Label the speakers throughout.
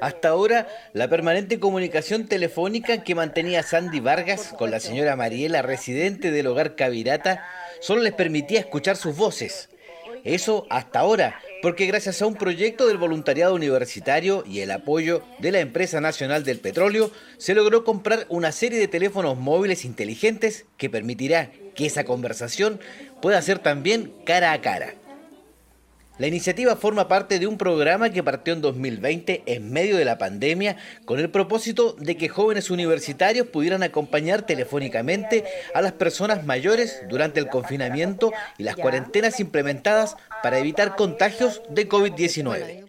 Speaker 1: hasta ahora, la permanente comunicación telefónica que mantenía Sandy Vargas con la señora Mariela, residente del hogar Cavirata, solo les permitía escuchar sus voces. Eso hasta ahora, porque gracias a un proyecto del voluntariado universitario y el apoyo de la Empresa Nacional del Petróleo, se logró comprar una serie de teléfonos móviles inteligentes que permitirá que esa conversación pueda ser también cara a cara. La iniciativa forma parte de un programa que partió en 2020 en medio de la pandemia con el propósito de que jóvenes universitarios pudieran acompañar telefónicamente a las personas mayores durante el confinamiento y las cuarentenas implementadas para evitar contagios de COVID-19.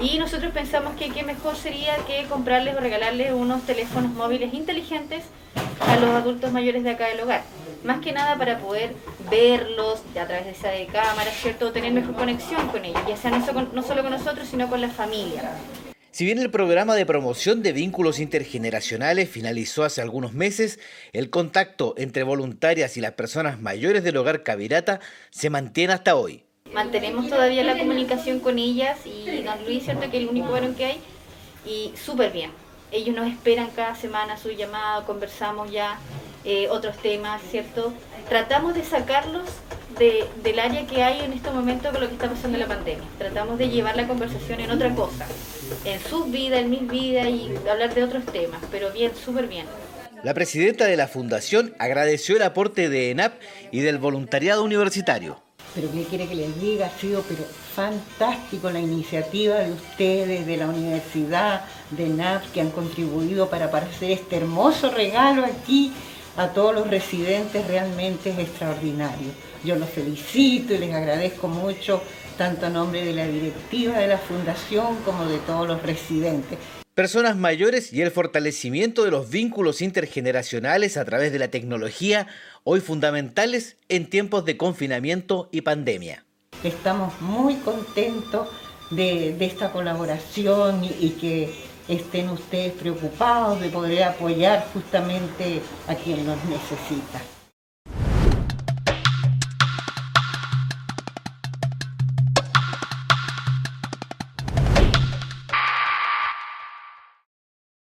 Speaker 2: Y nosotros pensamos que qué mejor sería que comprarles o regalarles unos teléfonos móviles inteligentes a los adultos mayores de acá del hogar más que nada para poder verlos a través de esa de cámara, ¿cierto? Tener mejor conexión con ellos, ya sea no, no solo con nosotros, sino con la familia.
Speaker 1: Si bien el programa de promoción de vínculos intergeneracionales finalizó hace algunos meses, el contacto entre voluntarias y las personas mayores del hogar Cavirata se mantiene hasta hoy.
Speaker 2: Mantenemos todavía la comunicación con ellas y don Luis, ¿cierto? Que es el único varón que hay, y súper bien. Ellos nos esperan cada semana su llamado, conversamos ya eh, otros temas, ¿cierto? Tratamos de sacarlos del área que hay en este momento con lo que está pasando en la pandemia. Tratamos de llevar la conversación en otra cosa, en su vida, en mi vida y hablar de otros temas, pero bien, súper bien.
Speaker 1: La presidenta de la fundación agradeció el aporte de ENAP y del voluntariado universitario.
Speaker 3: Pero ¿qué quiere que les diga? Ha sido pero fantástico la iniciativa de ustedes, de la universidad, de ENAP, que han contribuido para hacer este hermoso regalo aquí a todos los residentes realmente es extraordinario. Yo los felicito y les agradezco mucho, tanto a nombre de la directiva de la Fundación como de todos los residentes.
Speaker 1: Personas mayores y el fortalecimiento de los vínculos intergeneracionales a través de la tecnología, hoy fundamentales en tiempos de confinamiento y pandemia.
Speaker 3: Estamos muy contentos de, esta colaboración y que estén ustedes preocupados de poder apoyar justamente a quien nos necesita.